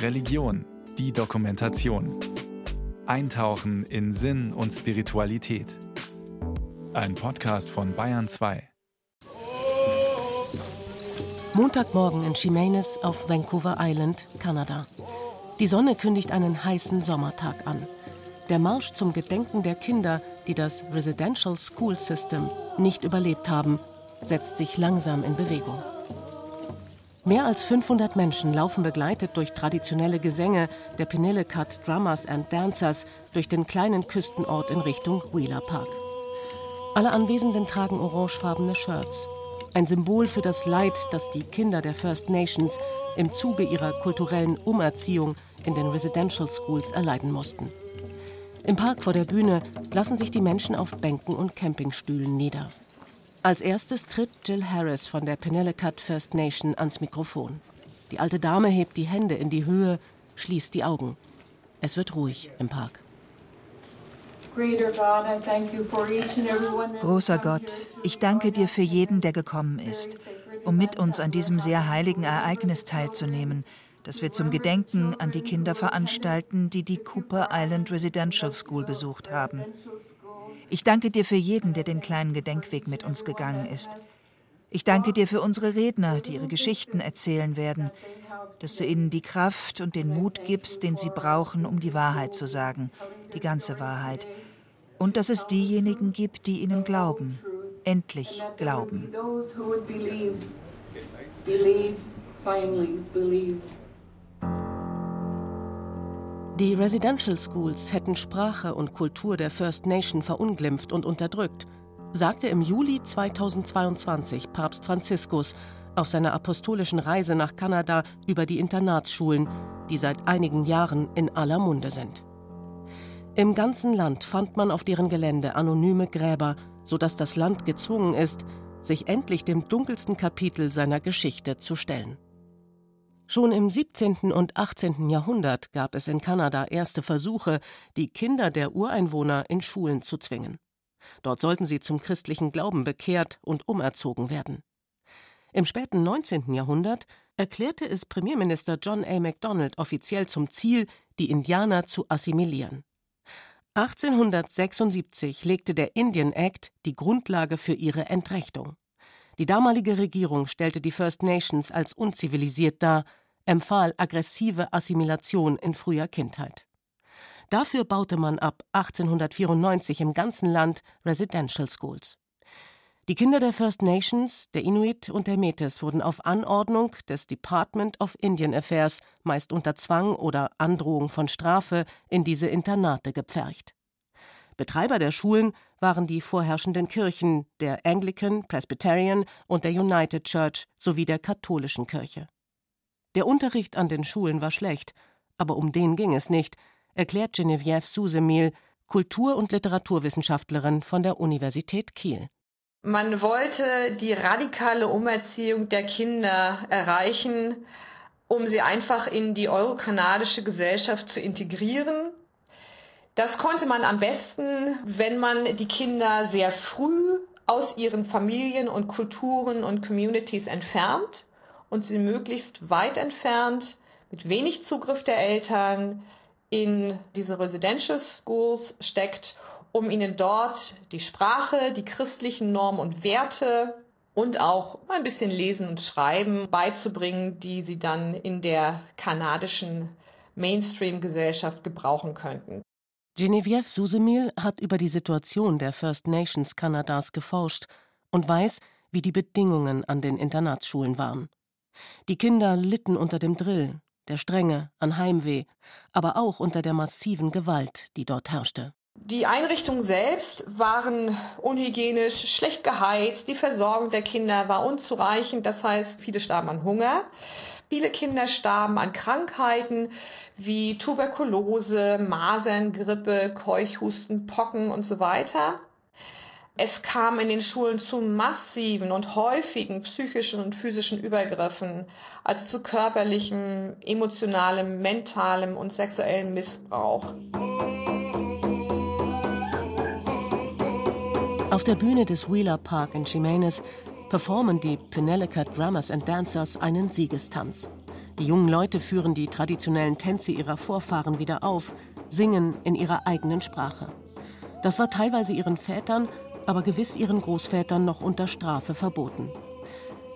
Religion, die Dokumentation. Eintauchen in Sinn und Spiritualität. Ein Podcast von Bayern 2. Montagmorgen in Chimay auf Vancouver Island, Kanada. Die Sonne kündigt einen heißen Sommertag an. Der Marsch zum Gedenken der Kinder, die das Residential School System nicht überlebt haben, setzt sich langsam in Bewegung. Mehr als 500 Menschen laufen begleitet durch traditionelle Gesänge der Pinellicut Drummers and Dancers durch den kleinen Küstenort in Richtung Wheeler Park. Alle Anwesenden tragen orangefarbene Shirts. Ein Symbol für das Leid, das die Kinder der First Nations im Zuge ihrer kulturellen Umerziehung in den Residential Schools erleiden mussten. Im Park vor der Bühne lassen sich die Menschen auf Bänken und Campingstühlen nieder. Als erstes tritt Jill Harris von der Penellicut First Nation ans Mikrofon. Die alte Dame hebt die Hände in die Höhe, schließt die Augen. Es wird ruhig im Park. Großer Gott, ich danke dir für jeden, der gekommen ist, um mit uns an diesem sehr heiligen Ereignis teilzunehmen, das wir zum Gedenken an die Kinder veranstalten, die die Cooper Island Residential School besucht haben. Ich danke dir für jeden, der den kleinen Gedenkweg mit uns gegangen ist. Ich danke dir für unsere Redner, die ihre Geschichten erzählen werden, dass du ihnen die Kraft und den Mut gibst, den sie brauchen, um die Wahrheit zu sagen, die ganze Wahrheit. Und dass es diejenigen gibt, die ihnen glauben, endlich glauben. Believe, finally believe. Die Residential Schools hätten Sprache und Kultur der First Nation verunglimpft und unterdrückt, sagte im Juli 2022 Papst Franziskus auf seiner apostolischen Reise nach Kanada über die Internatsschulen, die seit einigen Jahren in aller Munde sind. Im ganzen Land fand man auf deren Gelände anonyme Gräber, sodass das Land gezwungen ist, sich endlich dem dunkelsten Kapitel seiner Geschichte zu stellen. Schon im 17. und 18. Jahrhundert gab es in Kanada erste Versuche, die Kinder der Ureinwohner in Schulen zu zwingen. Dort sollten sie zum christlichen Glauben bekehrt und umerzogen werden. Im späten 19. Jahrhundert erklärte es Premierminister John A. Macdonald offiziell zum Ziel, die Indianer zu assimilieren. 1876 legte der Indian Act die Grundlage für ihre Entrechtung. Die damalige Regierung stellte die First Nations als unzivilisiert dar, empfahl aggressive Assimilation in früher Kindheit. Dafür baute man ab 1894 im ganzen Land Residential Schools. Die Kinder der First Nations, der Inuit und der Metis wurden auf Anordnung des Department of Indian Affairs, meist unter Zwang oder Androhung von Strafe, in diese Internate gepfercht. Betreiber der Schulen waren die vorherrschenden Kirchen der Anglican, Presbyterian und der United Church sowie der katholischen Kirche. Der Unterricht an den Schulen war schlecht, aber um den ging es nicht, erklärt Geneviève Susemil, Kultur- und Literaturwissenschaftlerin von der Universität Kiel. Man wollte die radikale Umerziehung der Kinder erreichen, um sie einfach in die eurokanadische Gesellschaft zu integrieren. Das konnte man am besten, wenn man die Kinder sehr früh aus ihren Familien und Kulturen und Communities entfernt und sie möglichst weit entfernt, mit wenig Zugriff der Eltern, in diese Residential Schools steckt, um ihnen dort die Sprache, die christlichen Normen und Werte und auch ein bisschen Lesen und Schreiben beizubringen, die sie dann in der kanadischen Mainstream-Gesellschaft gebrauchen könnten. Geneviève Susemil hat über die Situation der First Nations Kanadas geforscht und weiß, wie die Bedingungen an den Internatsschulen waren. Die Kinder litten unter dem Drill, der Strenge, an Heimweh, aber auch unter der massiven Gewalt, die dort herrschte. Die Einrichtungen selbst waren unhygienisch, schlecht geheizt, die Versorgung der Kinder war unzureichend, das heißt, viele starben an Hunger. Viele Kinder starben an Krankheiten wie Tuberkulose, Masern, Grippe, Keuchhusten, Pocken und so weiter. Es kam in den Schulen zu massiven und häufigen psychischen und physischen Übergriffen, also zu körperlichem, emotionalem, mentalem und sexuellem Missbrauch. Auf der Bühne des Wheeler Park in Jimenez performen die Pinellica Drummers and Dancers einen Siegestanz. Die jungen Leute führen die traditionellen Tänze ihrer Vorfahren wieder auf, singen in ihrer eigenen Sprache. Das war teilweise ihren Vätern, aber gewiss ihren Großvätern noch unter Strafe verboten.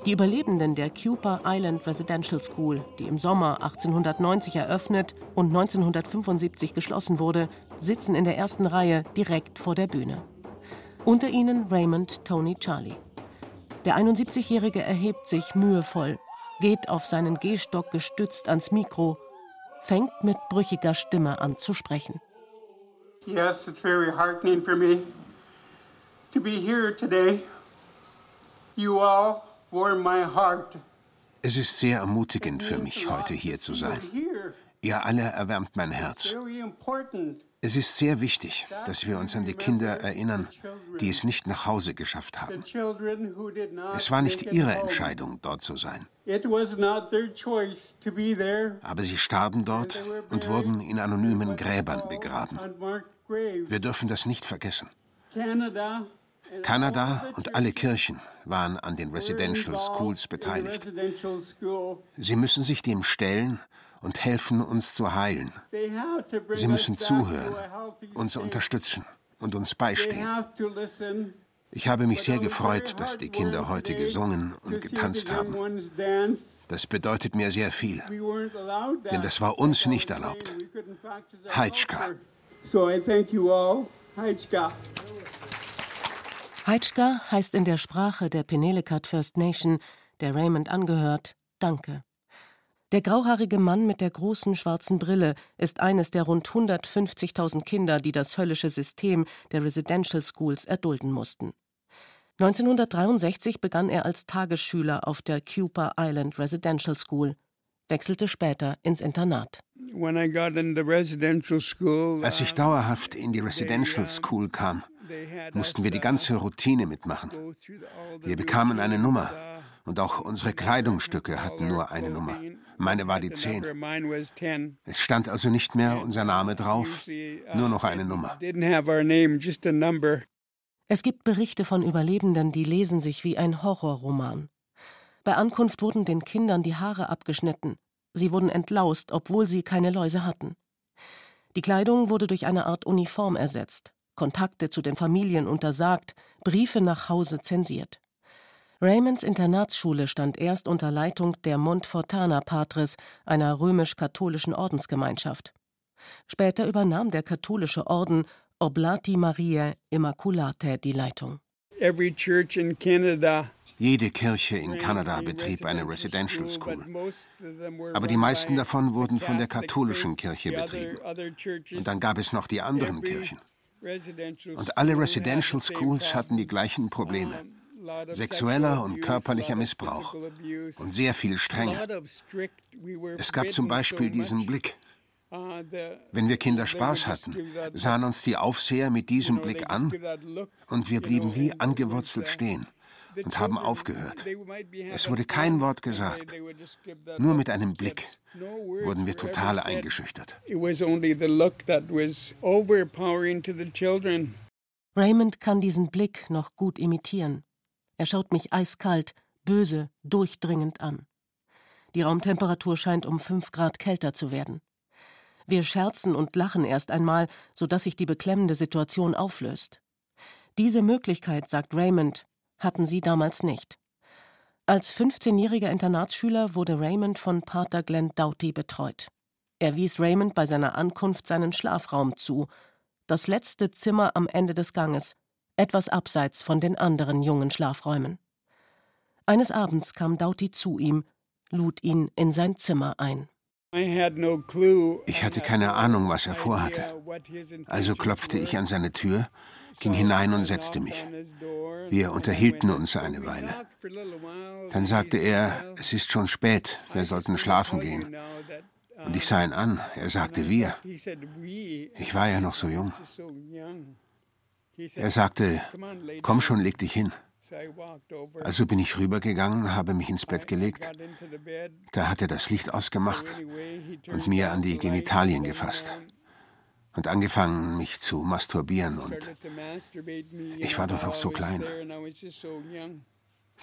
Die Überlebenden der Cooper Island Residential School, die im Sommer 1890 eröffnet und 1975 geschlossen wurde, sitzen in der ersten Reihe direkt vor der Bühne. Unter ihnen Raymond Tony Charlie. Der 71-Jährige erhebt sich mühevoll, geht auf seinen Gehstock gestützt ans Mikro, fängt mit brüchiger Stimme an zu sprechen. Yes, it's very heartening for me to be here today. You all es ist sehr ermutigend für mich, heute hier zu sein. Ihr alle erwärmt mein Herz. Es ist sehr wichtig, dass wir uns an die Kinder erinnern, die es nicht nach Hause geschafft haben. Es war nicht ihre Entscheidung, dort zu sein. Aber sie starben dort und wurden in anonymen Gräbern begraben. Wir dürfen das nicht vergessen. Kanada und alle Kirchen waren an den Residential Schools beteiligt. Sie müssen sich dem stellen und helfen, uns zu heilen. Sie müssen zuhören, uns unterstützen und uns beistehen. Ich habe mich sehr gefreut, dass die Kinder heute gesungen und getanzt haben. Das bedeutet mir sehr viel, denn das war uns nicht erlaubt. Heitschka. Heitschka. Heißt in der Sprache der Penelekat First Nation, der Raymond angehört, Danke. Der grauhaarige Mann mit der großen schwarzen Brille ist eines der rund 150.000 Kinder, die das höllische System der Residential Schools erdulden mussten. 1963 begann er als Tagesschüler auf der Cooper Island Residential School, wechselte später ins Internat. Als ich dauerhaft in die Residential School kam, mussten wir die ganze Routine mitmachen. Wir bekamen eine Nummer und auch unsere Kleidungsstücke hatten nur eine Nummer. Meine war die 10. Es stand also nicht mehr unser Name drauf, nur noch eine Nummer. Es gibt Berichte von Überlebenden, die lesen sich wie ein Horrorroman. Bei Ankunft wurden den Kindern die Haare abgeschnitten. Sie wurden entlaust, obwohl sie keine Läuse hatten. Die Kleidung wurde durch eine Art Uniform ersetzt. Kontakte zu den Familien untersagt, Briefe nach Hause zensiert. Raymonds Internatsschule stand erst unter Leitung der Montfortana Patres, einer römisch-katholischen Ordensgemeinschaft. Später übernahm der katholische Orden Oblati Mariae Immaculatae die Leitung. Jede Kirche in Kanada betrieb eine Residential School. Aber die meisten davon wurden von der katholischen Kirche betrieben. Und dann gab es noch die anderen Kirchen. Und alle Residential Schools hatten die gleichen Probleme. Sexueller und körperlicher Missbrauch und sehr viel Strenge. Es gab zum Beispiel diesen Blick. Wenn wir Kinder Spaß hatten, sahen uns die Aufseher mit diesem Blick an und wir blieben wie angewurzelt stehen und haben aufgehört. Es wurde kein Wort gesagt. Nur mit einem Blick wurden wir total eingeschüchtert. Raymond kann diesen Blick noch gut imitieren. Er schaut mich eiskalt, böse, durchdringend an. Die Raumtemperatur scheint um fünf Grad kälter zu werden. Wir scherzen und lachen erst einmal, sodass sich die beklemmende Situation auflöst. Diese Möglichkeit, sagt Raymond, hatten sie damals nicht. Als 15-jähriger Internatsschüler wurde Raymond von Pater Glenn Doughty betreut. Er wies Raymond bei seiner Ankunft seinen Schlafraum zu, das letzte Zimmer am Ende des Ganges, etwas abseits von den anderen jungen Schlafräumen. Eines Abends kam Doughty zu ihm, lud ihn in sein Zimmer ein. Ich hatte keine Ahnung, was er vorhatte. Also klopfte ich an seine Tür, ging hinein und setzte mich. Wir unterhielten uns eine Weile. Dann sagte er, es ist schon spät, wir sollten schlafen gehen. Und ich sah ihn an, er sagte wir. Ich war ja noch so jung. Er sagte, komm schon, leg dich hin. Also bin ich rübergegangen, habe mich ins Bett gelegt. Da hat er das Licht ausgemacht und mir an die Genitalien gefasst und angefangen, mich zu masturbieren. Und ich war doch noch so klein.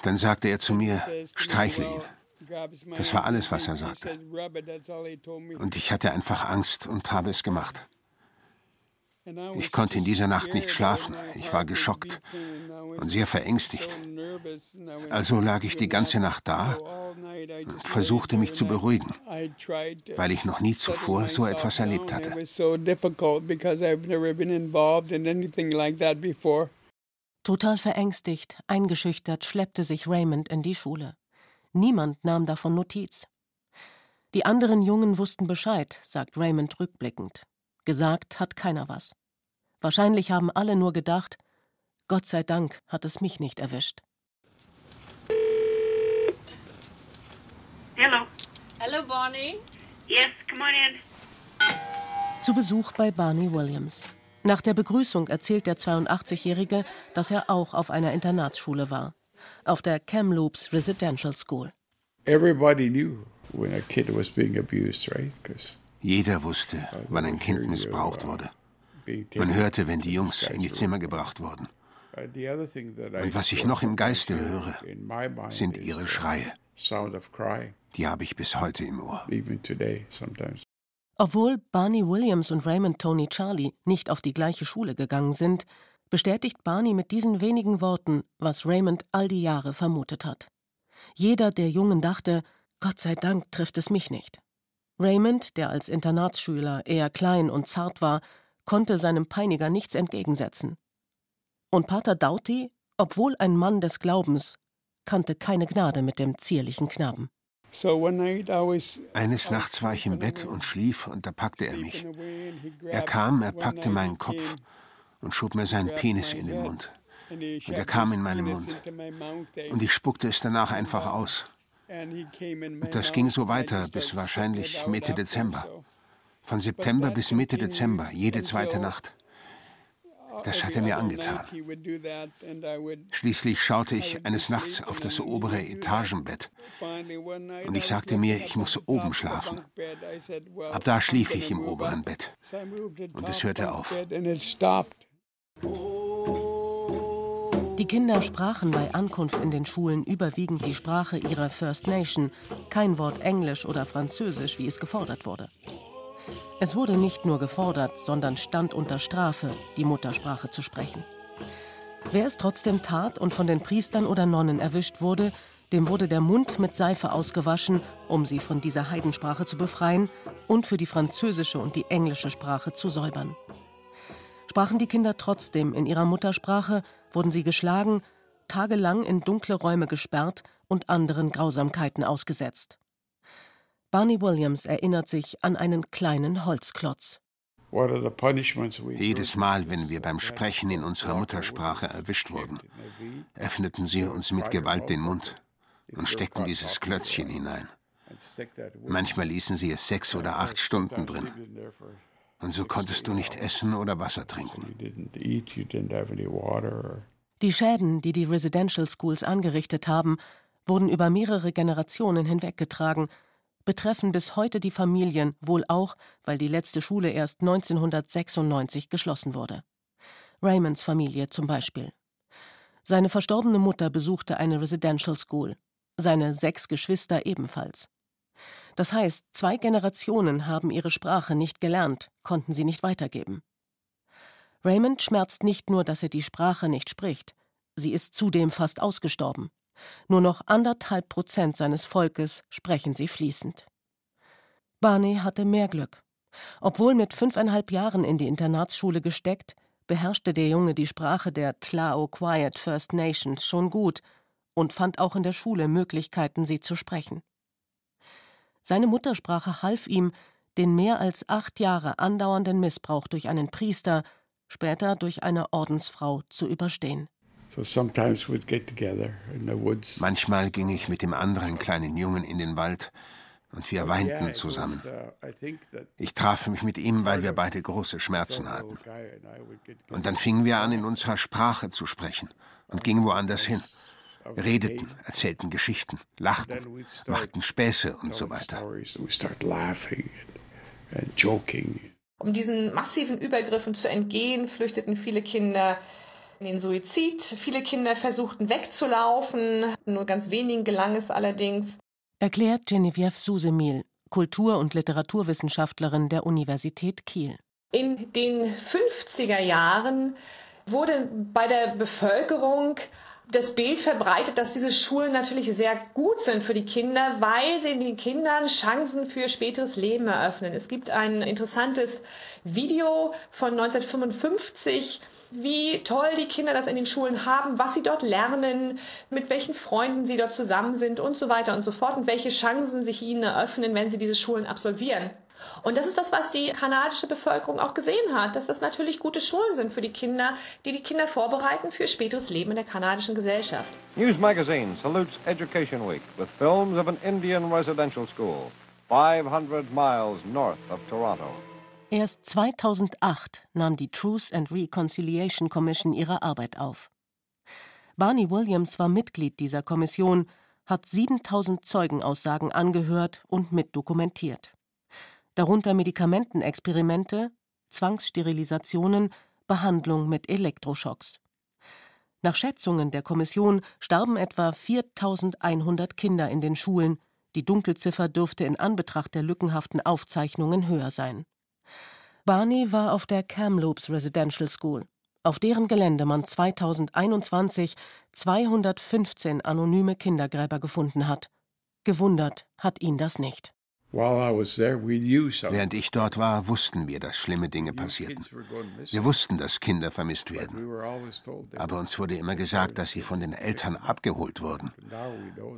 Dann sagte er zu mir, streichle ihn. Das war alles, was er sagte. Und ich hatte einfach Angst und habe es gemacht. Ich konnte in dieser Nacht nicht schlafen. Ich war geschockt und sehr verängstigt. Also lag ich die ganze Nacht da und versuchte mich zu beruhigen, weil ich noch nie zuvor so etwas erlebt hatte. Total verängstigt, eingeschüchtert schleppte sich Raymond in die Schule. Niemand nahm davon Notiz. Die anderen Jungen wussten Bescheid, sagt Raymond rückblickend. Gesagt hat keiner was. Wahrscheinlich haben alle nur gedacht, Gott sei Dank hat es mich nicht erwischt. Hello. Hello, Bonnie. Yes, come on in. Zu Besuch bei Barney Williams. Nach der Begrüßung erzählt der 82-Jährige, dass er auch auf einer Internatsschule war. Auf der Kamloops Residential School. Everybody knew when a kid was being abused, right? Jeder wusste, wann ein Kind missbraucht wurde. Man hörte, wenn die Jungs in die Zimmer gebracht wurden. Und was ich noch im Geiste höre, sind ihre Schreie. Die habe ich bis heute im Ohr. Obwohl Barney Williams und Raymond Tony Charlie nicht auf die gleiche Schule gegangen sind, bestätigt Barney mit diesen wenigen Worten, was Raymond all die Jahre vermutet hat. Jeder der Jungen dachte, Gott sei Dank trifft es mich nicht. Raymond, der als Internatsschüler eher klein und zart war, konnte seinem Peiniger nichts entgegensetzen. Und Pater Doughty, obwohl ein Mann des Glaubens, kannte keine Gnade mit dem zierlichen Knaben. Eines Nachts war ich im Bett und schlief, und da packte er mich. Er kam, er packte meinen Kopf und schob mir seinen Penis in den Mund. Und er kam in meinen Mund. Und ich spuckte es danach einfach aus. Und das ging so weiter bis wahrscheinlich Mitte Dezember. Von September bis Mitte Dezember, jede zweite Nacht. Das hat er mir angetan. Schließlich schaute ich eines Nachts auf das obere Etagenbett und ich sagte mir, ich muss oben schlafen. Ab da schlief ich im oberen Bett und es hörte auf. Die Kinder sprachen bei Ankunft in den Schulen überwiegend die Sprache ihrer First Nation, kein Wort Englisch oder Französisch, wie es gefordert wurde. Es wurde nicht nur gefordert, sondern stand unter Strafe, die Muttersprache zu sprechen. Wer es trotzdem tat und von den Priestern oder Nonnen erwischt wurde, dem wurde der Mund mit Seife ausgewaschen, um sie von dieser Heidensprache zu befreien und für die französische und die englische Sprache zu säubern. Sprachen die Kinder trotzdem in ihrer Muttersprache, wurden sie geschlagen, tagelang in dunkle Räume gesperrt und anderen Grausamkeiten ausgesetzt. Barney Williams erinnert sich an einen kleinen Holzklotz. Jedes Mal, wenn wir beim Sprechen in unserer Muttersprache erwischt wurden, öffneten sie uns mit Gewalt den Mund und steckten dieses Klötzchen hinein. Manchmal ließen sie es sechs oder acht Stunden drin. Und so konntest du nicht essen oder Wasser trinken. Die Schäden, die die Residential Schools angerichtet haben, wurden über mehrere Generationen hinweggetragen betreffen bis heute die Familien, wohl auch, weil die letzte Schule erst 1996 geschlossen wurde. Raymonds Familie zum Beispiel. Seine verstorbene Mutter besuchte eine Residential School, seine sechs Geschwister ebenfalls. Das heißt, zwei Generationen haben ihre Sprache nicht gelernt, konnten sie nicht weitergeben. Raymond schmerzt nicht nur, dass er die Sprache nicht spricht, sie ist zudem fast ausgestorben. Nur noch anderthalb Prozent seines Volkes sprechen sie fließend. Barney hatte mehr Glück. Obwohl mit fünfeinhalb Jahren in die Internatsschule gesteckt, beherrschte der Junge die Sprache der Tlao Quiet First Nations schon gut und fand auch in der Schule Möglichkeiten, sie zu sprechen. Seine Muttersprache half ihm, den mehr als acht Jahre andauernden Missbrauch durch einen Priester, später durch eine Ordensfrau zu überstehen. Manchmal ging ich mit dem anderen kleinen Jungen in den Wald und wir weinten zusammen. Uh, ich traf mich mit ihm, weil wir beide große Schmerzen hatten. Und dann fingen wir an, in unserer Sprache zu sprechen und gingen woanders hin. Redeten, erzählten Geschichten, lachten, machten Späße und so weiter. Um diesen massiven Übergriffen zu entgehen, flüchteten viele Kinder in den Suizid. Viele Kinder versuchten wegzulaufen, nur ganz wenigen gelang es allerdings. Erklärt Geneviève Susemil, Kultur- und Literaturwissenschaftlerin der Universität Kiel. In den 50er Jahren wurde bei der Bevölkerung das Bild verbreitet, dass diese Schulen natürlich sehr gut sind für die Kinder, weil sie den Kindern Chancen für späteres Leben eröffnen. Es gibt ein interessantes Video von 1955, wie toll die Kinder das in den Schulen haben, was sie dort lernen, mit welchen Freunden sie dort zusammen sind und so weiter und so fort und welche Chancen sich ihnen eröffnen, wenn sie diese Schulen absolvieren. Und das ist das, was die kanadische Bevölkerung auch gesehen hat, dass das natürlich gute Schulen sind für die Kinder, die die Kinder vorbereiten für späteres Leben in der kanadischen Gesellschaft. News Magazine salutes Education Week with films of an Indian residential school 500 miles north of Toronto. Erst 2008 nahm die Truth and Reconciliation Commission ihre Arbeit auf. Barney Williams war Mitglied dieser Kommission, hat 7000 Zeugenaussagen angehört und mitdokumentiert darunter Medikamentenexperimente, Zwangssterilisationen, Behandlung mit Elektroschocks. Nach Schätzungen der Kommission starben etwa 4100 Kinder in den Schulen, die Dunkelziffer dürfte in Anbetracht der lückenhaften Aufzeichnungen höher sein. Barney war auf der Kamloops Residential School, auf deren Gelände man 2021 215 anonyme Kindergräber gefunden hat. Gewundert hat ihn das nicht. Während ich dort war, wussten wir, dass schlimme Dinge passierten. Wir wussten, dass Kinder vermisst werden. Aber uns wurde immer gesagt, dass sie von den Eltern abgeholt wurden.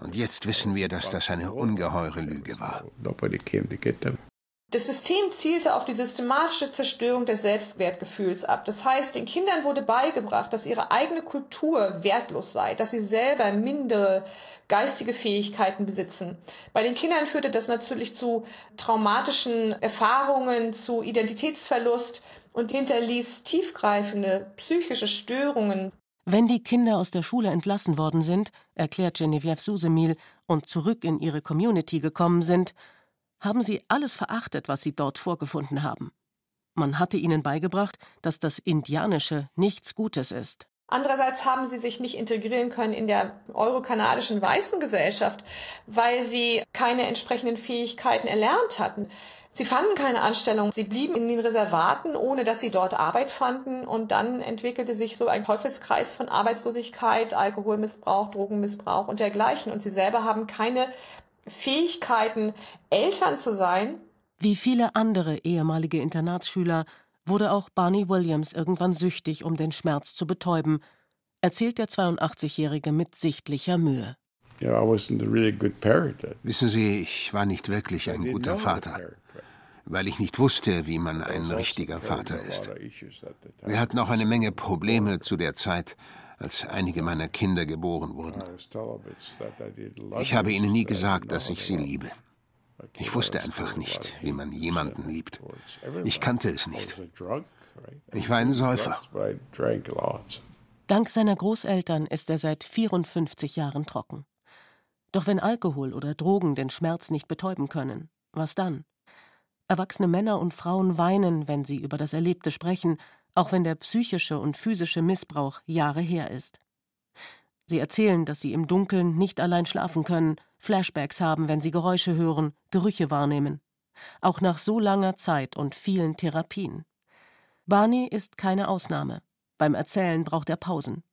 Und jetzt wissen wir, dass das eine ungeheure Lüge war. Das System zielte auf die systematische Zerstörung des Selbstwertgefühls ab. Das heißt, den Kindern wurde beigebracht, dass ihre eigene Kultur wertlos sei, dass sie selber mindere geistige Fähigkeiten besitzen. Bei den Kindern führte das natürlich zu traumatischen Erfahrungen, zu Identitätsverlust und hinterließ tiefgreifende psychische Störungen. Wenn die Kinder aus der Schule entlassen worden sind, erklärt Geneviève Susemil, und zurück in ihre Community gekommen sind, haben sie alles verachtet, was sie dort vorgefunden haben. Man hatte ihnen beigebracht, dass das Indianische nichts Gutes ist. Andererseits haben sie sich nicht integrieren können in der eurokanadischen weißen Gesellschaft, weil sie keine entsprechenden Fähigkeiten erlernt hatten. Sie fanden keine Anstellung. Sie blieben in den Reservaten, ohne dass sie dort Arbeit fanden. Und dann entwickelte sich so ein Teufelskreis von Arbeitslosigkeit, Alkoholmissbrauch, Drogenmissbrauch und dergleichen. Und sie selber haben keine Fähigkeiten, Eltern zu sein. Wie viele andere ehemalige Internatsschüler wurde auch Barney Williams irgendwann süchtig, um den Schmerz zu betäuben, erzählt der 82-Jährige mit sichtlicher Mühe. Wissen Sie, ich war nicht wirklich ein guter Vater, weil ich nicht wusste, wie man ein richtiger Vater ist. Wir hatten auch eine Menge Probleme zu der Zeit, als einige meiner Kinder geboren wurden. Ich habe ihnen nie gesagt, dass ich sie liebe. Ich wusste einfach nicht, wie man jemanden liebt. Ich kannte es nicht. Ich war ein Säufer. Dank seiner Großeltern ist er seit 54 Jahren trocken. Doch wenn Alkohol oder Drogen den Schmerz nicht betäuben können, was dann? Erwachsene Männer und Frauen weinen, wenn sie über das Erlebte sprechen, auch wenn der psychische und physische Missbrauch Jahre her ist. Sie erzählen, dass sie im Dunkeln nicht allein schlafen können, Flashbacks haben, wenn sie Geräusche hören, Gerüche wahrnehmen. Auch nach so langer Zeit und vielen Therapien. Barney ist keine Ausnahme. Beim Erzählen braucht er Pausen.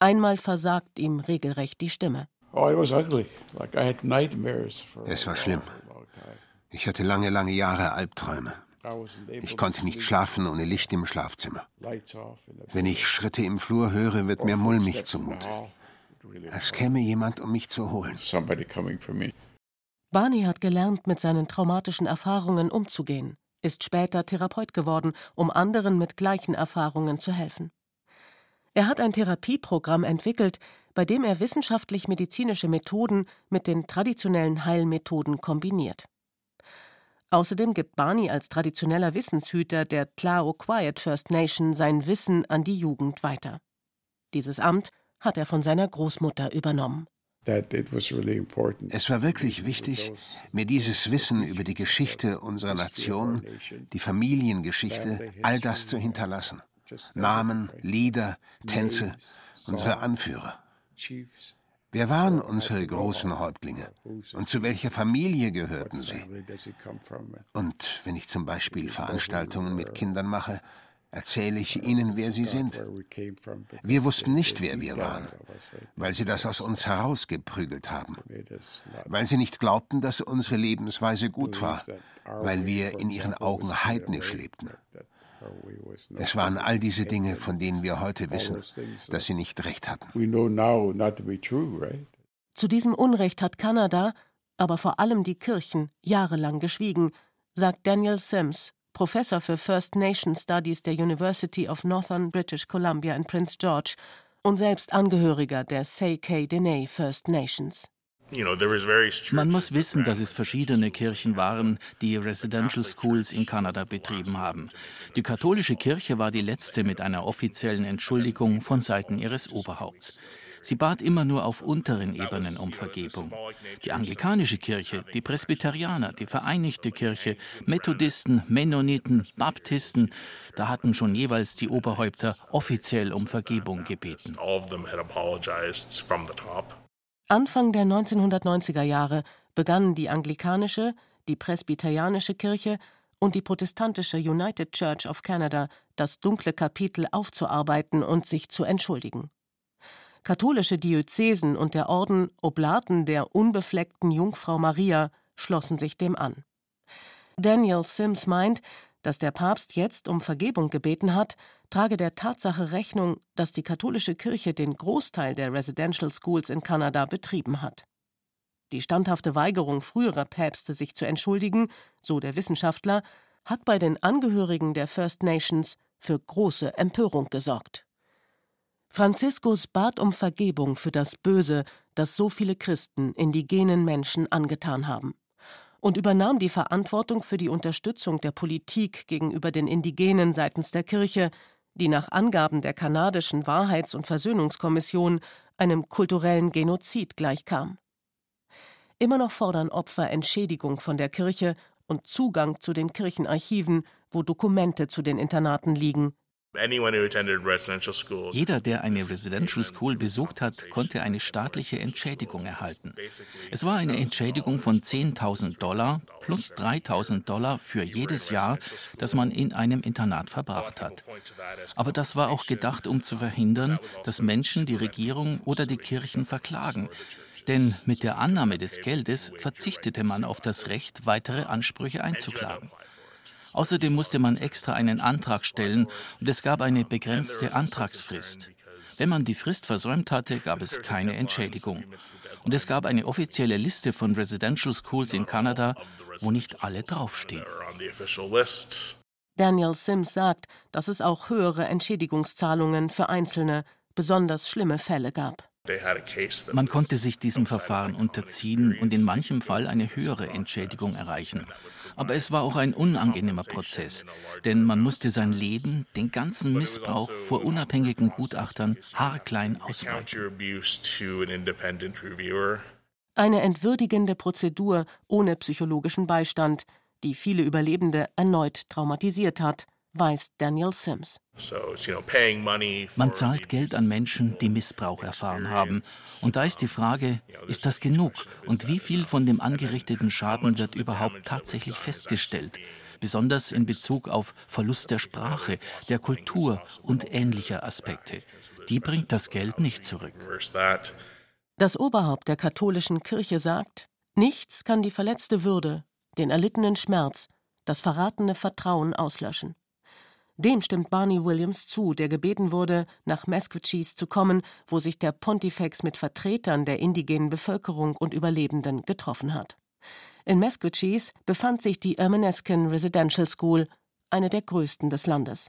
Einmal versagt ihm regelrecht die Stimme. Oh, es war schlimm. Ich hatte lange, lange Jahre Albträume. Ich konnte nicht schlafen ohne Licht im Schlafzimmer. Wenn ich Schritte im Flur höre, wird mir mulmig zumute. Es käme jemand, um mich zu holen. Barney hat gelernt, mit seinen traumatischen Erfahrungen umzugehen, ist später Therapeut geworden, um anderen mit gleichen Erfahrungen zu helfen. Er hat ein Therapieprogramm entwickelt, bei dem er wissenschaftlich-medizinische Methoden mit den traditionellen Heilmethoden kombiniert. Außerdem gibt Barney als traditioneller Wissenshüter der Tlao Quiet First Nation sein Wissen an die Jugend weiter. Dieses Amt hat er von seiner Großmutter übernommen. Es war wirklich wichtig, mir dieses Wissen über die Geschichte unserer Nation, die Familiengeschichte, all das zu hinterlassen. Namen, Lieder, Tänze, unsere Anführer. Wer waren unsere großen Häuptlinge? Und zu welcher Familie gehörten sie? Und wenn ich zum Beispiel Veranstaltungen mit Kindern mache, erzähle ich ihnen, wer sie sind. Wir wussten nicht, wer wir waren, weil sie das aus uns herausgeprügelt haben, weil sie nicht glaubten, dass unsere Lebensweise gut war, weil wir in ihren Augen heidnisch lebten. Es waren all diese Dinge, von denen wir heute wissen, dass sie nicht recht hatten. Zu diesem Unrecht hat Kanada, aber vor allem die Kirchen, jahrelang geschwiegen, sagt Daniel Sims, Professor für First Nation Studies der University of Northern British Columbia in Prince George und selbst Angehöriger der Say Dene First Nations. Man muss wissen, dass es verschiedene Kirchen waren, die Residential Schools in Kanada betrieben haben. Die katholische Kirche war die letzte mit einer offiziellen Entschuldigung von Seiten ihres Oberhaupts. Sie bat immer nur auf unteren Ebenen um Vergebung. Die anglikanische Kirche, die Presbyterianer, die Vereinigte Kirche, Methodisten, Mennoniten, Baptisten, da hatten schon jeweils die Oberhäupter offiziell um Vergebung gebeten. Anfang der 1990er Jahre begannen die anglikanische, die presbyterianische Kirche und die protestantische United Church of Canada das dunkle Kapitel aufzuarbeiten und sich zu entschuldigen. Katholische Diözesen und der Orden Oblaten der unbefleckten Jungfrau Maria schlossen sich dem an. Daniel Sims meint, dass der Papst jetzt um Vergebung gebeten hat, trage der Tatsache Rechnung, dass die katholische Kirche den Großteil der Residential Schools in Kanada betrieben hat. Die standhafte Weigerung früherer Päpste, sich zu entschuldigen, so der Wissenschaftler, hat bei den Angehörigen der First Nations für große Empörung gesorgt. Franziskus bat um Vergebung für das Böse, das so viele Christen indigenen Menschen angetan haben, und übernahm die Verantwortung für die Unterstützung der Politik gegenüber den Indigenen seitens der Kirche, die nach Angaben der kanadischen Wahrheits- und Versöhnungskommission einem kulturellen Genozid gleichkam. Immer noch fordern Opfer Entschädigung von der Kirche und Zugang zu den Kirchenarchiven, wo Dokumente zu den Internaten liegen, jeder, der eine Residential School besucht hat, konnte eine staatliche Entschädigung erhalten. Es war eine Entschädigung von 10.000 Dollar plus 3.000 Dollar für jedes Jahr, das man in einem Internat verbracht hat. Aber das war auch gedacht, um zu verhindern, dass Menschen die Regierung oder die Kirchen verklagen. Denn mit der Annahme des Geldes verzichtete man auf das Recht, weitere Ansprüche einzuklagen. Außerdem musste man extra einen Antrag stellen und es gab eine begrenzte Antragsfrist. Wenn man die Frist versäumt hatte, gab es keine Entschädigung. Und es gab eine offizielle Liste von Residential Schools in Kanada, wo nicht alle draufstehen. Daniel Sims sagt, dass es auch höhere Entschädigungszahlungen für einzelne, besonders schlimme Fälle gab. Man konnte sich diesem Verfahren unterziehen und in manchem Fall eine höhere Entschädigung erreichen. Aber es war auch ein unangenehmer Prozess, denn man musste sein Leben, den ganzen Missbrauch vor unabhängigen Gutachtern haarklein ausbreiten. Eine entwürdigende Prozedur ohne psychologischen Beistand, die viele Überlebende erneut traumatisiert hat weiß Daniel Sims. Man zahlt Geld an Menschen, die Missbrauch erfahren haben. Und da ist die Frage, ist das genug? Und wie viel von dem angerichteten Schaden wird überhaupt tatsächlich festgestellt? Besonders in Bezug auf Verlust der Sprache, der Kultur und ähnlicher Aspekte. Die bringt das Geld nicht zurück. Das Oberhaupt der katholischen Kirche sagt, nichts kann die verletzte Würde, den erlittenen Schmerz, das verratene Vertrauen auslöschen. Dem stimmt Barney Williams zu, der gebeten wurde, nach Mesquiches zu kommen, wo sich der Pontifex mit Vertretern der indigenen Bevölkerung und Überlebenden getroffen hat. In Mesquiches befand sich die Ermeneskin Residential School, eine der größten des Landes.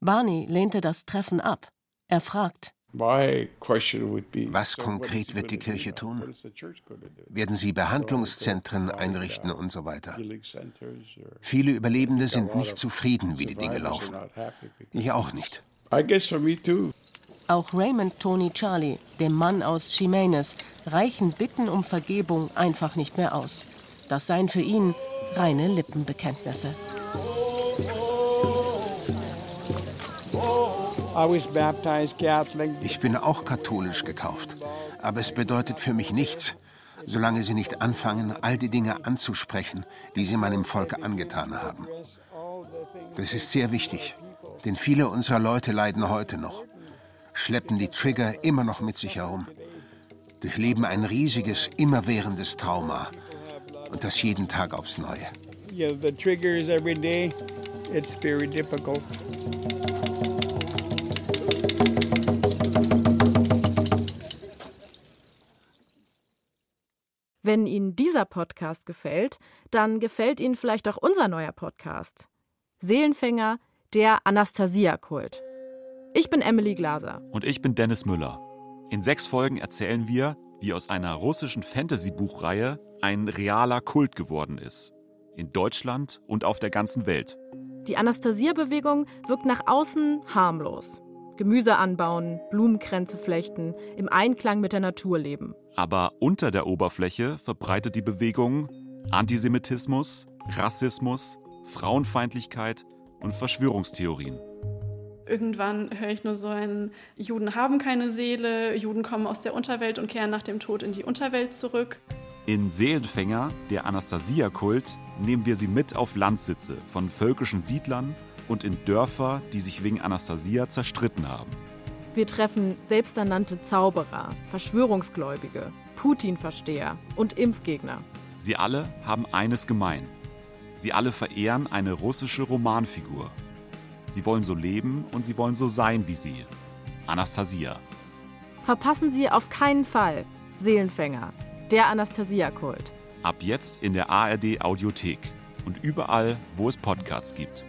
Barney lehnte das Treffen ab. Er fragt, was konkret wird die Kirche tun? Werden sie Behandlungszentren einrichten und so weiter? Viele Überlebende sind nicht zufrieden, wie die Dinge laufen. Ich auch nicht. Auch Raymond Tony Charlie, dem Mann aus Ximenes, reichen Bitten um Vergebung einfach nicht mehr aus. Das seien für ihn reine Lippenbekenntnisse. Ich bin auch katholisch getauft, Aber es bedeutet für mich nichts, solange sie nicht anfangen, all die Dinge anzusprechen, die sie meinem Volk angetan haben. Das ist sehr wichtig, denn viele unserer Leute leiden heute noch, schleppen die Trigger immer noch mit sich herum, durchleben ein riesiges, immerwährendes Trauma und das jeden Tag aufs Neue. Yeah, the triggers every day, it's very difficult. Wenn Ihnen dieser Podcast gefällt, dann gefällt Ihnen vielleicht auch unser neuer Podcast. Seelenfänger, der Anastasia-Kult. Ich bin Emily Glaser. Und ich bin Dennis Müller. In sechs Folgen erzählen wir, wie aus einer russischen Fantasy-Buchreihe ein realer Kult geworden ist. In Deutschland und auf der ganzen Welt. Die Anastasia-Bewegung wirkt nach außen harmlos. Gemüse anbauen, Blumenkränze flechten, im Einklang mit der Natur leben. Aber unter der Oberfläche verbreitet die Bewegung Antisemitismus, Rassismus, Frauenfeindlichkeit und Verschwörungstheorien. Irgendwann höre ich nur so ein, Juden haben keine Seele, Juden kommen aus der Unterwelt und kehren nach dem Tod in die Unterwelt zurück. In Seelenfänger, der Anastasia-Kult, nehmen wir sie mit auf Landsitze von völkischen Siedlern und in Dörfer, die sich wegen Anastasia zerstritten haben. Wir treffen selbsternannte Zauberer, Verschwörungsgläubige, Putin-Versteher und Impfgegner. Sie alle haben eines gemein. Sie alle verehren eine russische Romanfigur. Sie wollen so leben und sie wollen so sein wie sie. Anastasia. Verpassen Sie auf keinen Fall Seelenfänger, der Anastasia-Kult. Ab jetzt in der ARD Audiothek und überall, wo es Podcasts gibt.